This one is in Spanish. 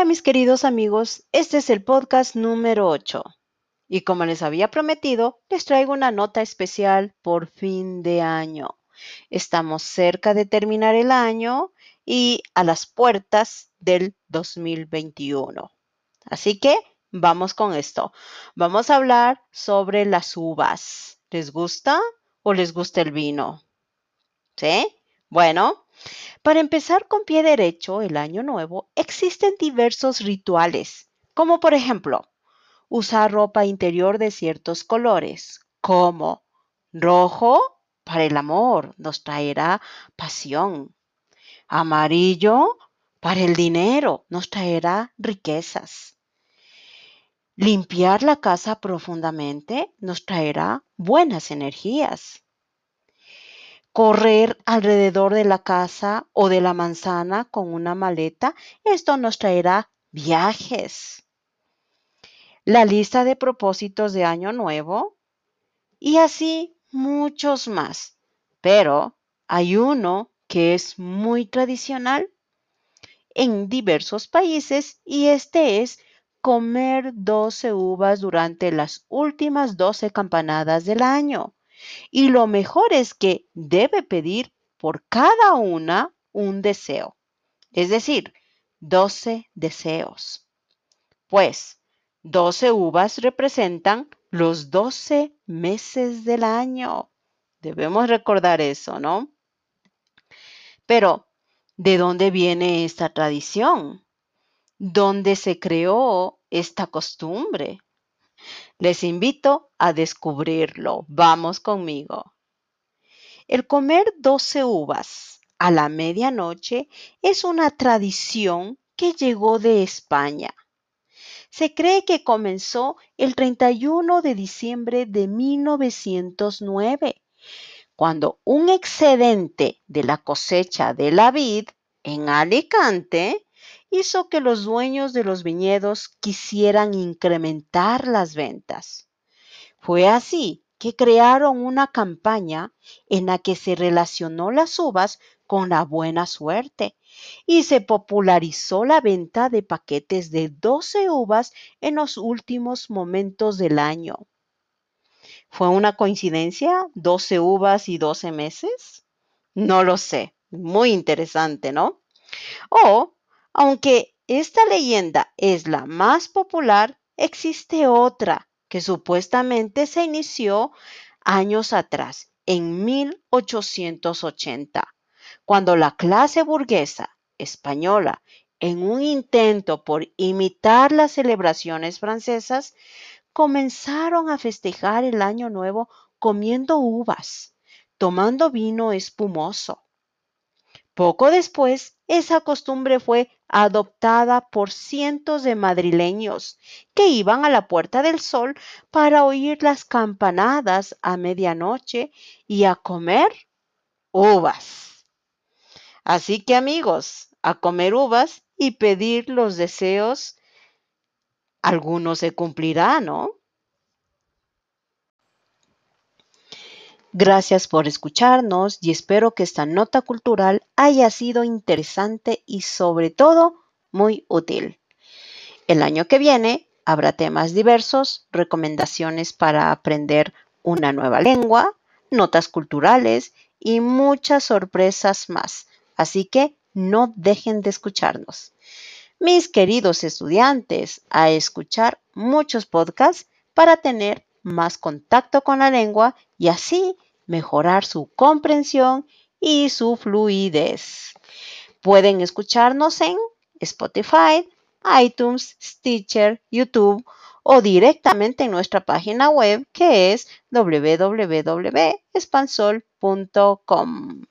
mis queridos amigos, este es el podcast número 8. Y como les había prometido, les traigo una nota especial por fin de año. Estamos cerca de terminar el año y a las puertas del 2021. Así que vamos con esto. Vamos a hablar sobre las uvas. ¿Les gusta o les gusta el vino? ¿Sí? Bueno, para empezar con pie derecho el año nuevo, existen diversos rituales, como por ejemplo, usar ropa interior de ciertos colores, como rojo para el amor, nos traerá pasión. Amarillo para el dinero, nos traerá riquezas. Limpiar la casa profundamente nos traerá buenas energías. Correr alrededor de la casa o de la manzana con una maleta, esto nos traerá viajes la lista de propósitos de Año Nuevo y así muchos más. Pero hay uno que es muy tradicional en diversos países y este es comer 12 uvas durante las últimas 12 campanadas del año. Y lo mejor es que debe pedir por cada una un deseo, es decir, 12 deseos. Pues 12 uvas representan los 12 meses del año. Debemos recordar eso, ¿no? Pero, ¿de dónde viene esta tradición? ¿Dónde se creó esta costumbre? Les invito a descubrirlo. Vamos conmigo. El comer 12 uvas a la medianoche es una tradición que llegó de España se cree que comenzó el 31 de diciembre de 1909, cuando un excedente de la cosecha de la vid en Alicante hizo que los dueños de los viñedos quisieran incrementar las ventas. Fue así que crearon una campaña en la que se relacionó las uvas con la buena suerte y se popularizó la venta de paquetes de 12 uvas en los últimos momentos del año. ¿Fue una coincidencia? ¿12 uvas y 12 meses? No lo sé. Muy interesante, ¿no? O, aunque esta leyenda es la más popular, existe otra que supuestamente se inició años atrás, en 1880 cuando la clase burguesa española, en un intento por imitar las celebraciones francesas, comenzaron a festejar el año nuevo comiendo uvas, tomando vino espumoso. Poco después, esa costumbre fue adoptada por cientos de madrileños que iban a la Puerta del Sol para oír las campanadas a medianoche y a comer uvas. Así que amigos, a comer uvas y pedir los deseos, algunos se cumplirá, ¿no? Gracias por escucharnos y espero que esta nota cultural haya sido interesante y sobre todo muy útil. El año que viene habrá temas diversos, recomendaciones para aprender una nueva lengua, notas culturales y muchas sorpresas más. Así que no dejen de escucharnos. Mis queridos estudiantes, a escuchar muchos podcasts para tener más contacto con la lengua y así mejorar su comprensión y su fluidez. Pueden escucharnos en Spotify, iTunes, Stitcher, YouTube o directamente en nuestra página web que es www.espansol.com.